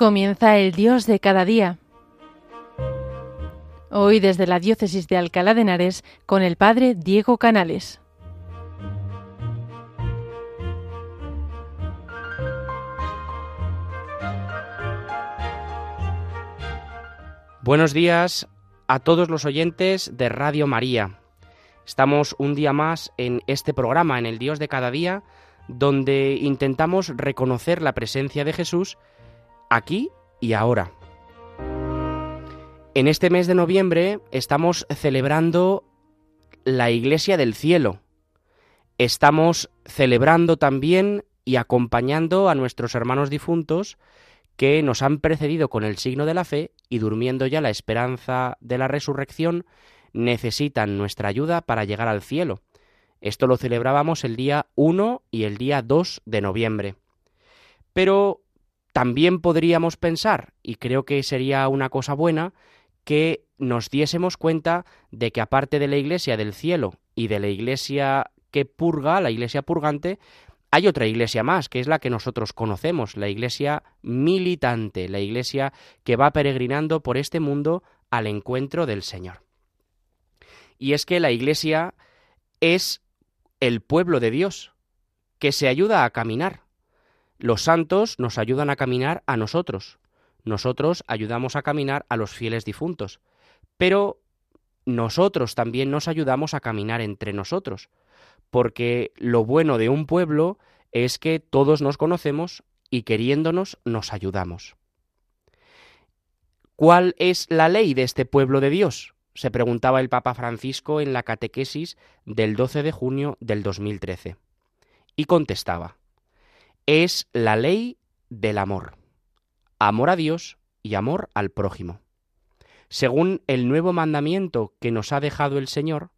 Comienza el Dios de cada día. Hoy desde la Diócesis de Alcalá de Henares con el Padre Diego Canales. Buenos días a todos los oyentes de Radio María. Estamos un día más en este programa, en el Dios de cada día, donde intentamos reconocer la presencia de Jesús aquí y ahora. En este mes de noviembre estamos celebrando la Iglesia del Cielo. Estamos celebrando también y acompañando a nuestros hermanos difuntos que nos han precedido con el signo de la fe y durmiendo ya la esperanza de la resurrección, necesitan nuestra ayuda para llegar al cielo. Esto lo celebrábamos el día 1 y el día 2 de noviembre. Pero también podríamos pensar, y creo que sería una cosa buena, que nos diésemos cuenta de que aparte de la iglesia del cielo y de la iglesia que purga, la iglesia purgante, hay otra iglesia más, que es la que nosotros conocemos, la iglesia militante, la iglesia que va peregrinando por este mundo al encuentro del Señor. Y es que la iglesia es el pueblo de Dios, que se ayuda a caminar, los santos nos ayudan a caminar a nosotros. Nosotros ayudamos a caminar a los fieles difuntos. Pero nosotros también nos ayudamos a caminar entre nosotros. Porque lo bueno de un pueblo es que todos nos conocemos y queriéndonos nos ayudamos. ¿Cuál es la ley de este pueblo de Dios? se preguntaba el Papa Francisco en la catequesis del 12 de junio del 2013. Y contestaba, es la ley del amor. Amor a Dios y amor al prójimo. Según el nuevo mandamiento que nos ha dejado el Señor,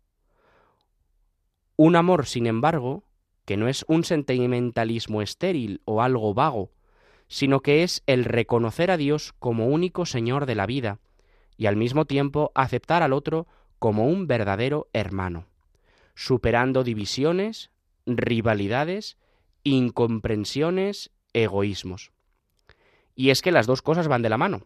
un amor, sin embargo, que no es un sentimentalismo estéril o algo vago, sino que es el reconocer a Dios como único Señor de la vida y al mismo tiempo aceptar al otro como un verdadero hermano, superando divisiones, rivalidades incomprensiones, egoísmos. Y es que las dos cosas van de la mano.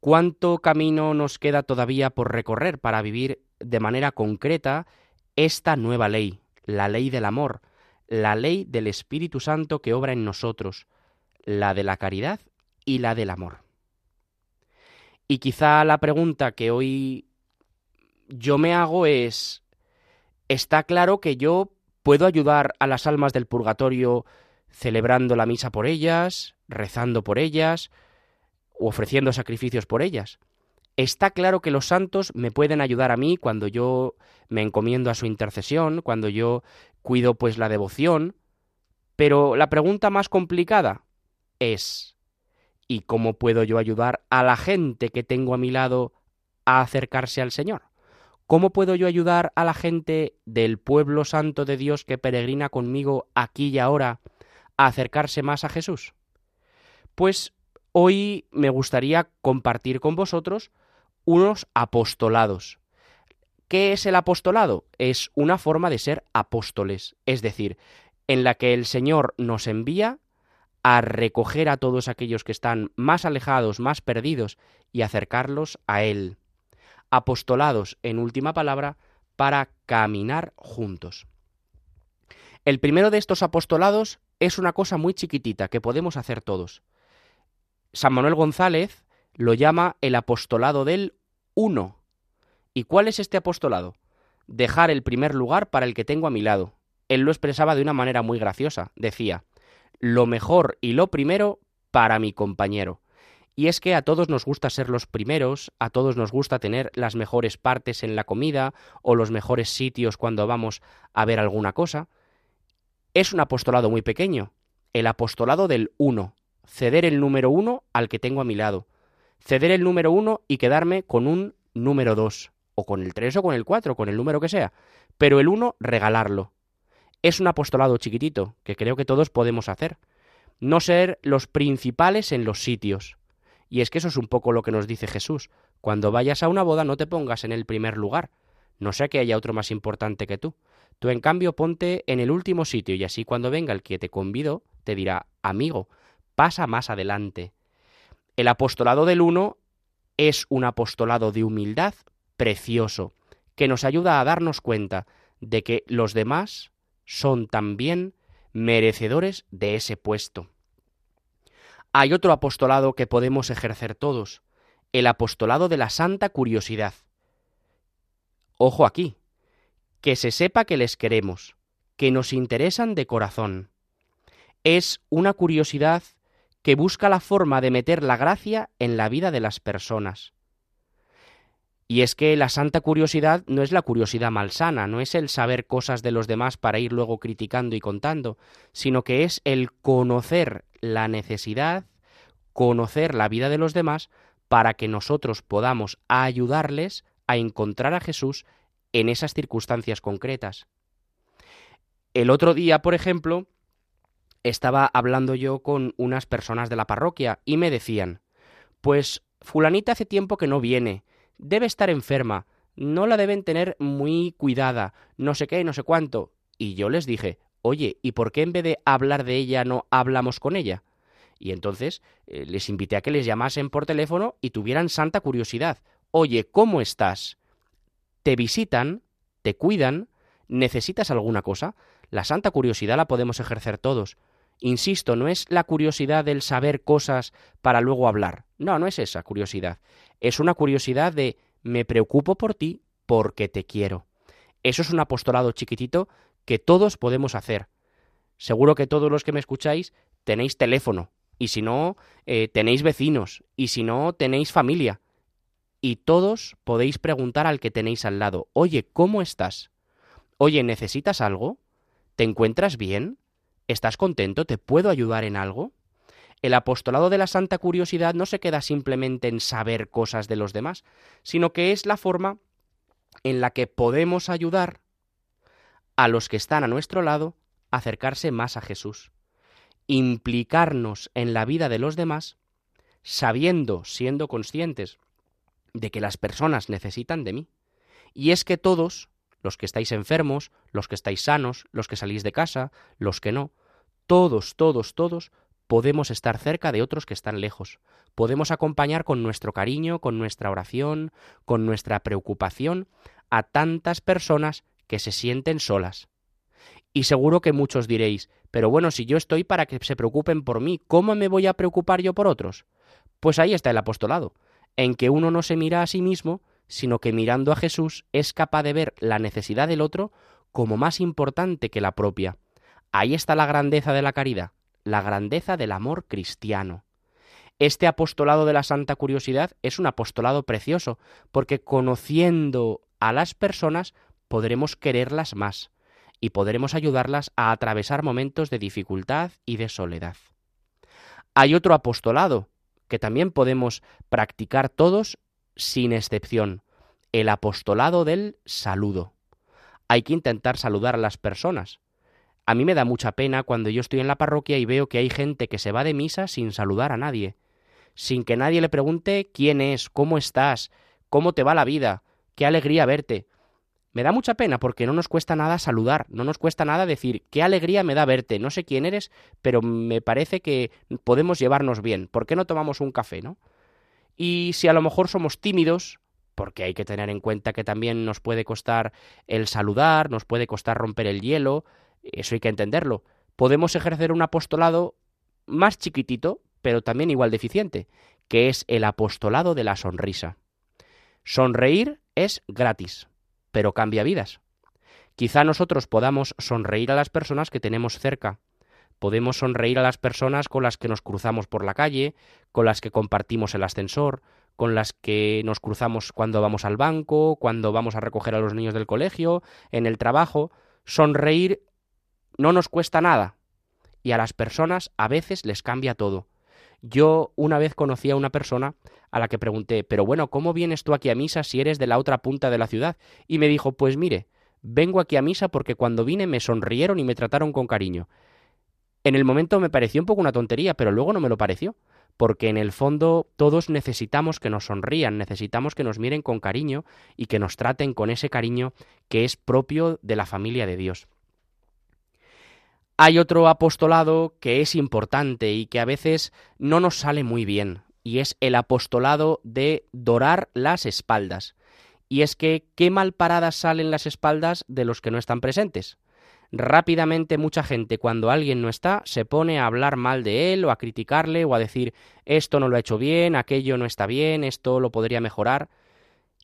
¿Cuánto camino nos queda todavía por recorrer para vivir de manera concreta esta nueva ley, la ley del amor, la ley del Espíritu Santo que obra en nosotros, la de la caridad y la del amor? Y quizá la pregunta que hoy yo me hago es, ¿está claro que yo ¿Puedo ayudar a las almas del purgatorio celebrando la misa por ellas, rezando por ellas, o ofreciendo sacrificios por ellas? Está claro que los santos me pueden ayudar a mí cuando yo me encomiendo a su intercesión, cuando yo cuido pues la devoción, pero la pregunta más complicada es ¿y cómo puedo yo ayudar a la gente que tengo a mi lado a acercarse al Señor? ¿Cómo puedo yo ayudar a la gente del pueblo santo de Dios que peregrina conmigo aquí y ahora a acercarse más a Jesús? Pues hoy me gustaría compartir con vosotros unos apostolados. ¿Qué es el apostolado? Es una forma de ser apóstoles, es decir, en la que el Señor nos envía a recoger a todos aquellos que están más alejados, más perdidos, y acercarlos a Él apostolados en última palabra para caminar juntos. El primero de estos apostolados es una cosa muy chiquitita que podemos hacer todos. San Manuel González lo llama el apostolado del uno. ¿Y cuál es este apostolado? Dejar el primer lugar para el que tengo a mi lado. Él lo expresaba de una manera muy graciosa. Decía, lo mejor y lo primero para mi compañero. Y es que a todos nos gusta ser los primeros, a todos nos gusta tener las mejores partes en la comida o los mejores sitios cuando vamos a ver alguna cosa. Es un apostolado muy pequeño, el apostolado del uno, ceder el número uno al que tengo a mi lado, ceder el número uno y quedarme con un número dos, o con el tres o con el cuatro, con el número que sea, pero el uno regalarlo. Es un apostolado chiquitito que creo que todos podemos hacer. No ser los principales en los sitios, y es que eso es un poco lo que nos dice Jesús. Cuando vayas a una boda no te pongas en el primer lugar, no sea que haya otro más importante que tú. Tú en cambio ponte en el último sitio y así cuando venga el que te convido te dirá, amigo, pasa más adelante. El apostolado del uno es un apostolado de humildad precioso, que nos ayuda a darnos cuenta de que los demás son también merecedores de ese puesto. Hay otro apostolado que podemos ejercer todos, el apostolado de la santa curiosidad. Ojo aquí, que se sepa que les queremos, que nos interesan de corazón. Es una curiosidad que busca la forma de meter la gracia en la vida de las personas. Y es que la santa curiosidad no es la curiosidad malsana, no es el saber cosas de los demás para ir luego criticando y contando, sino que es el conocer la necesidad, conocer la vida de los demás para que nosotros podamos ayudarles a encontrar a Jesús en esas circunstancias concretas. El otro día, por ejemplo, estaba hablando yo con unas personas de la parroquia y me decían, pues fulanita hace tiempo que no viene, debe estar enferma, no la deben tener muy cuidada, no sé qué, no sé cuánto. Y yo les dije, oye, ¿y por qué en vez de hablar de ella no hablamos con ella? Y entonces eh, les invité a que les llamasen por teléfono y tuvieran santa curiosidad. Oye, ¿cómo estás? ¿Te visitan? ¿Te cuidan? ¿Necesitas alguna cosa? La santa curiosidad la podemos ejercer todos. Insisto, no es la curiosidad del saber cosas para luego hablar. No, no es esa curiosidad. Es una curiosidad de me preocupo por ti porque te quiero. Eso es un apostolado chiquitito que todos podemos hacer. Seguro que todos los que me escucháis tenéis teléfono, y si no, eh, tenéis vecinos, y si no, tenéis familia. Y todos podéis preguntar al que tenéis al lado, oye, ¿cómo estás? Oye, ¿necesitas algo? ¿Te encuentras bien? ¿Estás contento? ¿Te puedo ayudar en algo? El apostolado de la santa curiosidad no se queda simplemente en saber cosas de los demás, sino que es la forma en la que podemos ayudar a los que están a nuestro lado acercarse más a Jesús, implicarnos en la vida de los demás, sabiendo, siendo conscientes de que las personas necesitan de mí. Y es que todos, los que estáis enfermos, los que estáis sanos, los que salís de casa, los que no, todos, todos, todos podemos estar cerca de otros que están lejos. Podemos acompañar con nuestro cariño, con nuestra oración, con nuestra preocupación a tantas personas que se sienten solas. Y seguro que muchos diréis, pero bueno, si yo estoy para que se preocupen por mí, ¿cómo me voy a preocupar yo por otros? Pues ahí está el apostolado, en que uno no se mira a sí mismo, sino que mirando a Jesús es capaz de ver la necesidad del otro como más importante que la propia. Ahí está la grandeza de la caridad, la grandeza del amor cristiano. Este apostolado de la santa curiosidad es un apostolado precioso, porque conociendo a las personas podremos quererlas más y podremos ayudarlas a atravesar momentos de dificultad y de soledad. Hay otro apostolado que también podemos practicar todos sin excepción, el apostolado del saludo. Hay que intentar saludar a las personas, a mí me da mucha pena cuando yo estoy en la parroquia y veo que hay gente que se va de misa sin saludar a nadie, sin que nadie le pregunte quién es, cómo estás, cómo te va la vida, qué alegría verte. Me da mucha pena porque no nos cuesta nada saludar, no nos cuesta nada decir qué alegría me da verte, no sé quién eres, pero me parece que podemos llevarnos bien. ¿Por qué no tomamos un café, no? Y si a lo mejor somos tímidos, porque hay que tener en cuenta que también nos puede costar el saludar, nos puede costar romper el hielo, eso hay que entenderlo. Podemos ejercer un apostolado más chiquitito, pero también igual deficiente, que es el apostolado de la sonrisa. Sonreír es gratis, pero cambia vidas. Quizá nosotros podamos sonreír a las personas que tenemos cerca. Podemos sonreír a las personas con las que nos cruzamos por la calle, con las que compartimos el ascensor, con las que nos cruzamos cuando vamos al banco, cuando vamos a recoger a los niños del colegio, en el trabajo. Sonreír no nos cuesta nada y a las personas a veces les cambia todo. Yo una vez conocí a una persona a la que pregunté, pero bueno, ¿cómo vienes tú aquí a misa si eres de la otra punta de la ciudad? Y me dijo, pues mire, vengo aquí a misa porque cuando vine me sonrieron y me trataron con cariño. En el momento me pareció un poco una tontería, pero luego no me lo pareció, porque en el fondo todos necesitamos que nos sonrían, necesitamos que nos miren con cariño y que nos traten con ese cariño que es propio de la familia de Dios. Hay otro apostolado que es importante y que a veces no nos sale muy bien, y es el apostolado de dorar las espaldas. Y es que qué mal paradas salen las espaldas de los que no están presentes. Rápidamente mucha gente cuando alguien no está se pone a hablar mal de él o a criticarle o a decir esto no lo ha hecho bien, aquello no está bien, esto lo podría mejorar.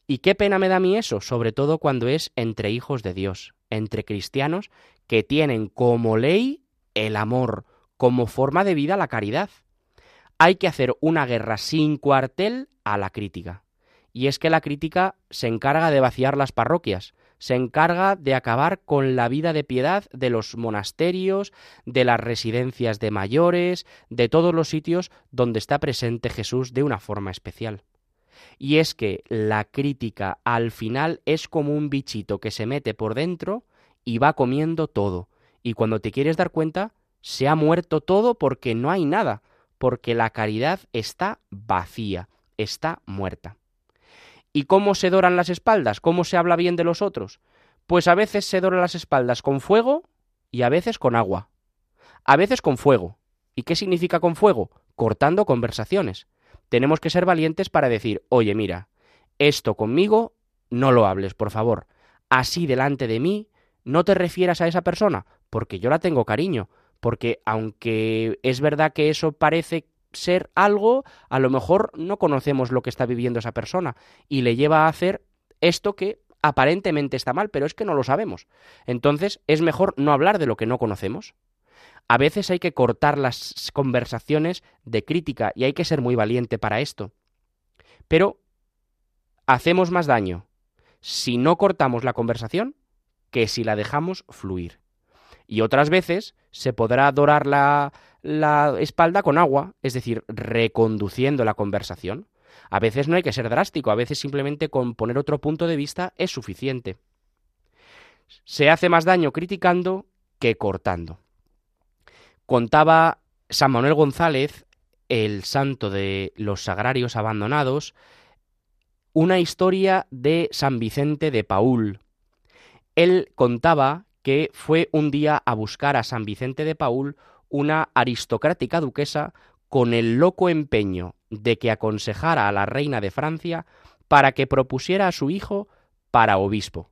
Y qué pena me da a mí eso, sobre todo cuando es entre hijos de Dios, entre cristianos que tienen como ley el amor, como forma de vida la caridad. Hay que hacer una guerra sin cuartel a la crítica. Y es que la crítica se encarga de vaciar las parroquias, se encarga de acabar con la vida de piedad de los monasterios, de las residencias de mayores, de todos los sitios donde está presente Jesús de una forma especial. Y es que la crítica al final es como un bichito que se mete por dentro y va comiendo todo. Y cuando te quieres dar cuenta, se ha muerto todo porque no hay nada, porque la caridad está vacía, está muerta. ¿Y cómo se doran las espaldas? ¿Cómo se habla bien de los otros? Pues a veces se doran las espaldas con fuego y a veces con agua. A veces con fuego. ¿Y qué significa con fuego? Cortando conversaciones. Tenemos que ser valientes para decir, oye, mira, esto conmigo no lo hables, por favor. Así delante de mí, no te refieras a esa persona, porque yo la tengo cariño, porque aunque es verdad que eso parece ser algo, a lo mejor no conocemos lo que está viviendo esa persona y le lleva a hacer esto que aparentemente está mal, pero es que no lo sabemos. Entonces es mejor no hablar de lo que no conocemos. A veces hay que cortar las conversaciones de crítica y hay que ser muy valiente para esto. Pero hacemos más daño si no cortamos la conversación que si la dejamos fluir. Y otras veces se podrá dorar la, la espalda con agua, es decir, reconduciendo la conversación. A veces no hay que ser drástico, a veces simplemente con poner otro punto de vista es suficiente. Se hace más daño criticando que cortando. Contaba San Manuel González, el santo de los sagrarios abandonados, una historia de San Vicente de Paul. Él contaba que fue un día a buscar a San Vicente de Paul una aristocrática duquesa con el loco empeño de que aconsejara a la reina de Francia para que propusiera a su hijo para obispo.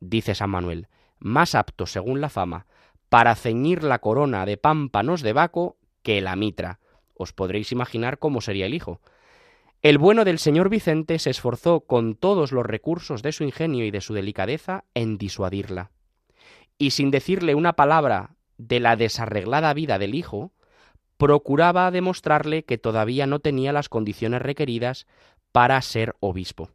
Dice San Manuel, más apto, según la fama, para ceñir la corona de pámpanos de Baco que la mitra. Os podréis imaginar cómo sería el hijo. El bueno del señor Vicente se esforzó con todos los recursos de su ingenio y de su delicadeza en disuadirla. Y sin decirle una palabra de la desarreglada vida del hijo, procuraba demostrarle que todavía no tenía las condiciones requeridas para ser obispo.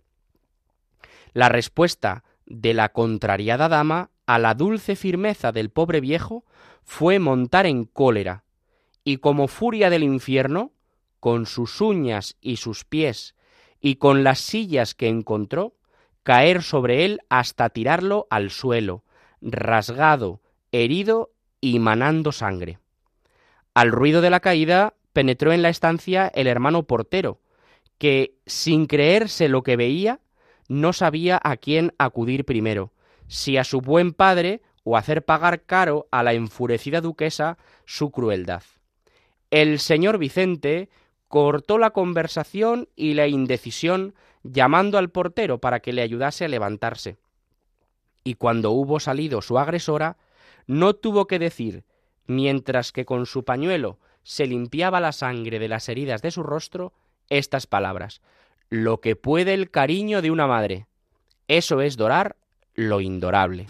La respuesta de la contrariada dama a la dulce firmeza del pobre viejo fue montar en cólera, y como furia del infierno, con sus uñas y sus pies, y con las sillas que encontró, caer sobre él hasta tirarlo al suelo, rasgado, herido y manando sangre. Al ruido de la caída penetró en la estancia el hermano portero, que, sin creerse lo que veía, no sabía a quién acudir primero, si a su buen padre o hacer pagar caro a la enfurecida duquesa su crueldad. El señor Vicente cortó la conversación y la indecisión llamando al portero para que le ayudase a levantarse. Y cuando hubo salido su agresora, no tuvo que decir, mientras que con su pañuelo se limpiaba la sangre de las heridas de su rostro, estas palabras Lo que puede el cariño de una madre. Eso es dorar lo indorable.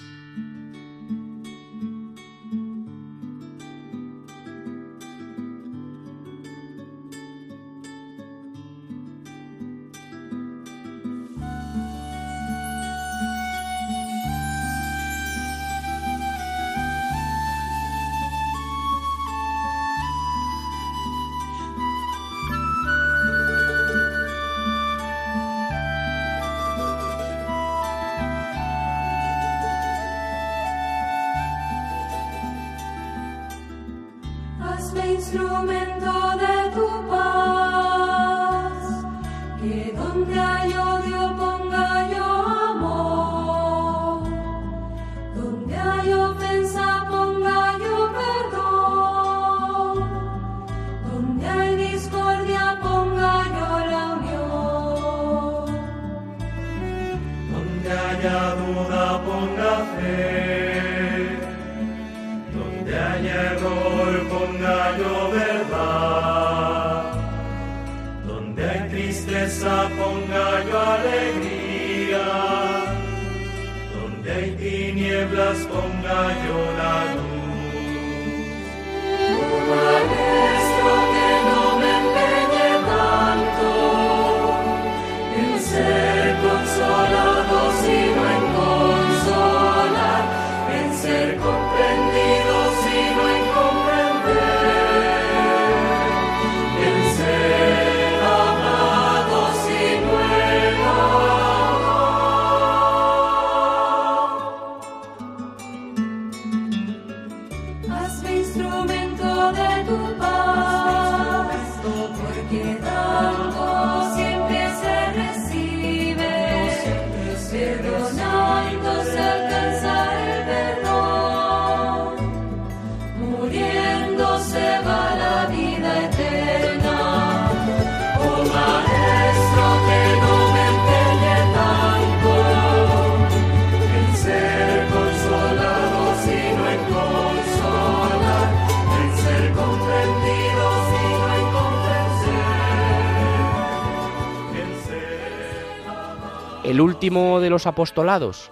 El último de los apostolados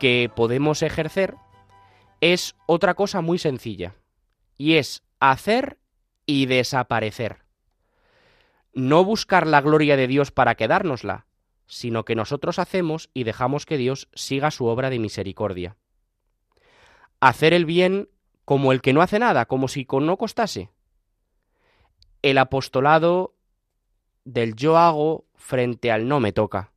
que podemos ejercer es otra cosa muy sencilla, y es hacer y desaparecer. No buscar la gloria de Dios para quedárnosla, sino que nosotros hacemos y dejamos que Dios siga su obra de misericordia. Hacer el bien como el que no hace nada, como si no costase. El apostolado del yo hago frente al no me toca.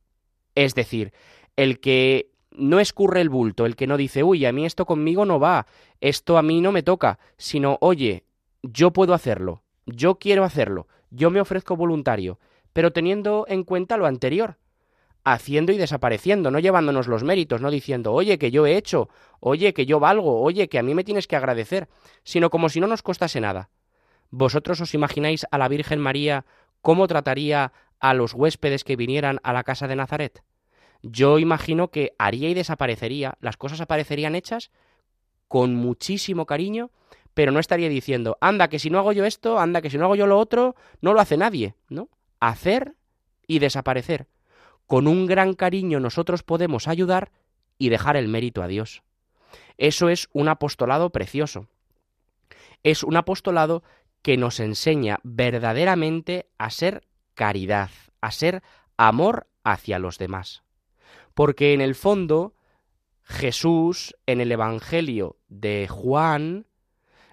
Es decir, el que no escurre el bulto, el que no dice, uy, a mí esto conmigo no va, esto a mí no me toca, sino, oye, yo puedo hacerlo, yo quiero hacerlo, yo me ofrezco voluntario, pero teniendo en cuenta lo anterior, haciendo y desapareciendo, no llevándonos los méritos, no diciendo, oye, que yo he hecho, oye, que yo valgo, oye, que a mí me tienes que agradecer, sino como si no nos costase nada. ¿Vosotros os imagináis a la Virgen María cómo trataría a los huéspedes que vinieran a la casa de Nazaret? Yo imagino que haría y desaparecería, las cosas aparecerían hechas con muchísimo cariño, pero no estaría diciendo, anda, que si no hago yo esto, anda, que si no hago yo lo otro, no lo hace nadie, ¿no? Hacer y desaparecer. Con un gran cariño nosotros podemos ayudar y dejar el mérito a Dios. Eso es un apostolado precioso. Es un apostolado que nos enseña verdaderamente a ser caridad, a ser amor hacia los demás. Porque en el fondo Jesús en el Evangelio de Juan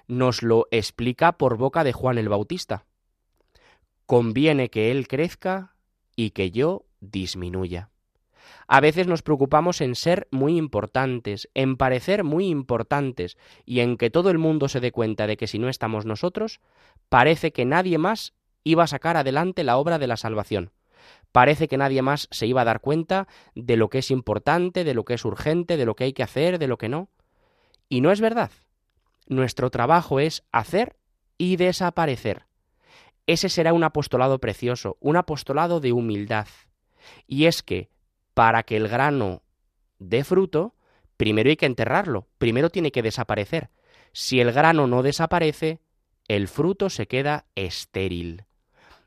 nos lo explica por boca de Juan el Bautista. Conviene que Él crezca y que yo disminuya. A veces nos preocupamos en ser muy importantes, en parecer muy importantes y en que todo el mundo se dé cuenta de que si no estamos nosotros, parece que nadie más iba a sacar adelante la obra de la salvación. Parece que nadie más se iba a dar cuenta de lo que es importante, de lo que es urgente, de lo que hay que hacer, de lo que no. Y no es verdad. Nuestro trabajo es hacer y desaparecer. Ese será un apostolado precioso, un apostolado de humildad. Y es que, para que el grano dé fruto, primero hay que enterrarlo, primero tiene que desaparecer. Si el grano no desaparece, el fruto se queda estéril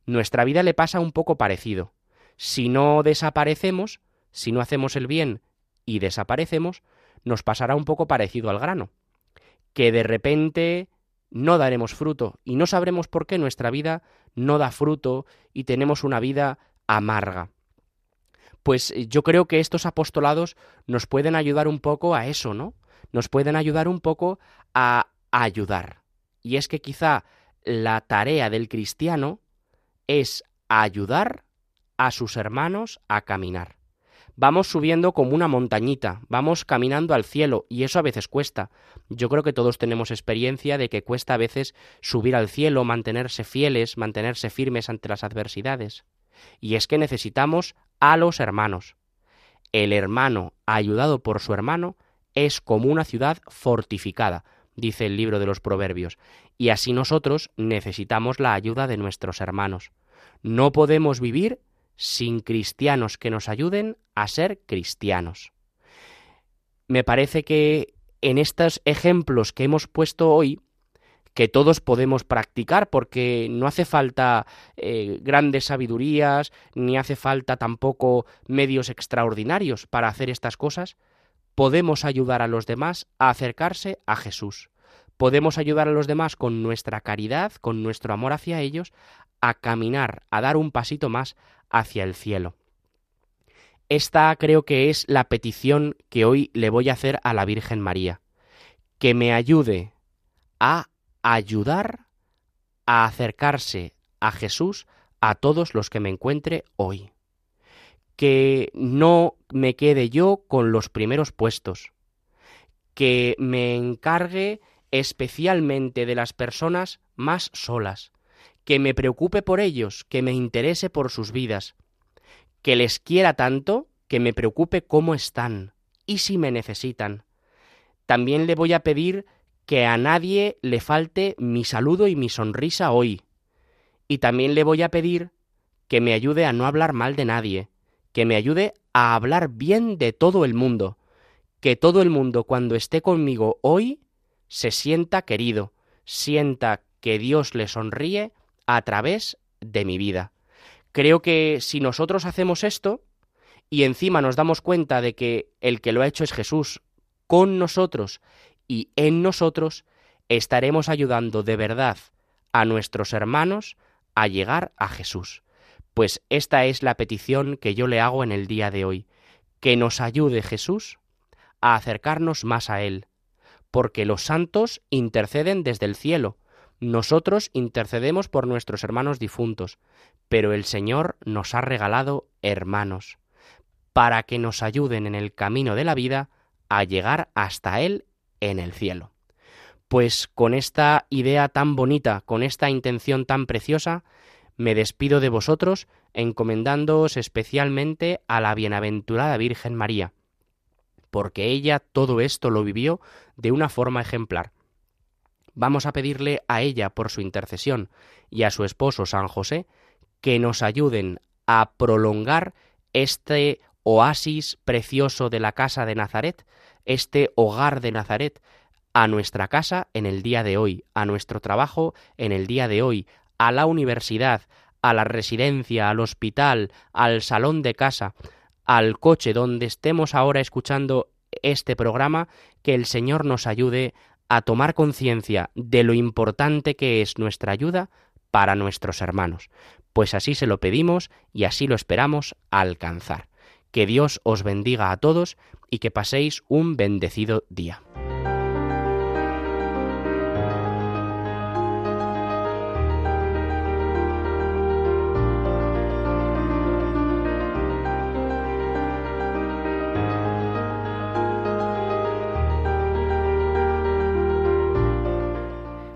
nuestra vida le pasa un poco parecido. Si no desaparecemos, si no hacemos el bien y desaparecemos, nos pasará un poco parecido al grano, que de repente no daremos fruto y no sabremos por qué nuestra vida no da fruto y tenemos una vida amarga. Pues eh, yo creo que estos apostolados nos pueden ayudar un poco a eso, ¿no? Nos pueden ayudar un poco a ayudar. Y es que quizá la tarea del cristiano es ayudar a sus hermanos a caminar. Vamos subiendo como una montañita, vamos caminando al cielo y eso a veces cuesta. Yo creo que todos tenemos experiencia de que cuesta a veces subir al cielo, mantenerse fieles, mantenerse firmes ante las adversidades. Y es que necesitamos a los hermanos. El hermano, ayudado por su hermano, es como una ciudad fortificada, dice el libro de los Proverbios, y así nosotros necesitamos la ayuda de nuestros hermanos. No podemos vivir sin cristianos que nos ayuden a ser cristianos. Me parece que en estos ejemplos que hemos puesto hoy que todos podemos practicar porque no hace falta eh, grandes sabidurías, ni hace falta tampoco medios extraordinarios para hacer estas cosas, podemos ayudar a los demás a acercarse a Jesús. Podemos ayudar a los demás con nuestra caridad, con nuestro amor hacia ellos, a caminar, a dar un pasito más hacia el cielo. Esta creo que es la petición que hoy le voy a hacer a la Virgen María, que me ayude a ayudar a acercarse a Jesús a todos los que me encuentre hoy. Que no me quede yo con los primeros puestos. Que me encargue especialmente de las personas más solas. Que me preocupe por ellos, que me interese por sus vidas. Que les quiera tanto que me preocupe cómo están y si me necesitan. También le voy a pedir que a nadie le falte mi saludo y mi sonrisa hoy. Y también le voy a pedir que me ayude a no hablar mal de nadie, que me ayude a hablar bien de todo el mundo, que todo el mundo cuando esté conmigo hoy se sienta querido, sienta que Dios le sonríe a través de mi vida. Creo que si nosotros hacemos esto y encima nos damos cuenta de que el que lo ha hecho es Jesús con nosotros y en nosotros estaremos ayudando de verdad a nuestros hermanos a llegar a Jesús. Pues esta es la petición que yo le hago en el día de hoy, que nos ayude Jesús a acercarnos más a Él, porque los santos interceden desde el cielo, nosotros intercedemos por nuestros hermanos difuntos, pero el Señor nos ha regalado hermanos, para que nos ayuden en el camino de la vida a llegar hasta Él en el cielo. Pues con esta idea tan bonita, con esta intención tan preciosa, me despido de vosotros encomendándoos especialmente a la bienaventurada Virgen María, porque ella todo esto lo vivió de una forma ejemplar. Vamos a pedirle a ella por su intercesión y a su esposo San José que nos ayuden a prolongar este oasis precioso de la casa de Nazaret, este hogar de Nazaret a nuestra casa en el día de hoy, a nuestro trabajo en el día de hoy, a la universidad, a la residencia, al hospital, al salón de casa, al coche donde estemos ahora escuchando este programa, que el Señor nos ayude a tomar conciencia de lo importante que es nuestra ayuda para nuestros hermanos. Pues así se lo pedimos y así lo esperamos alcanzar. Que Dios os bendiga a todos y que paséis un bendecido día.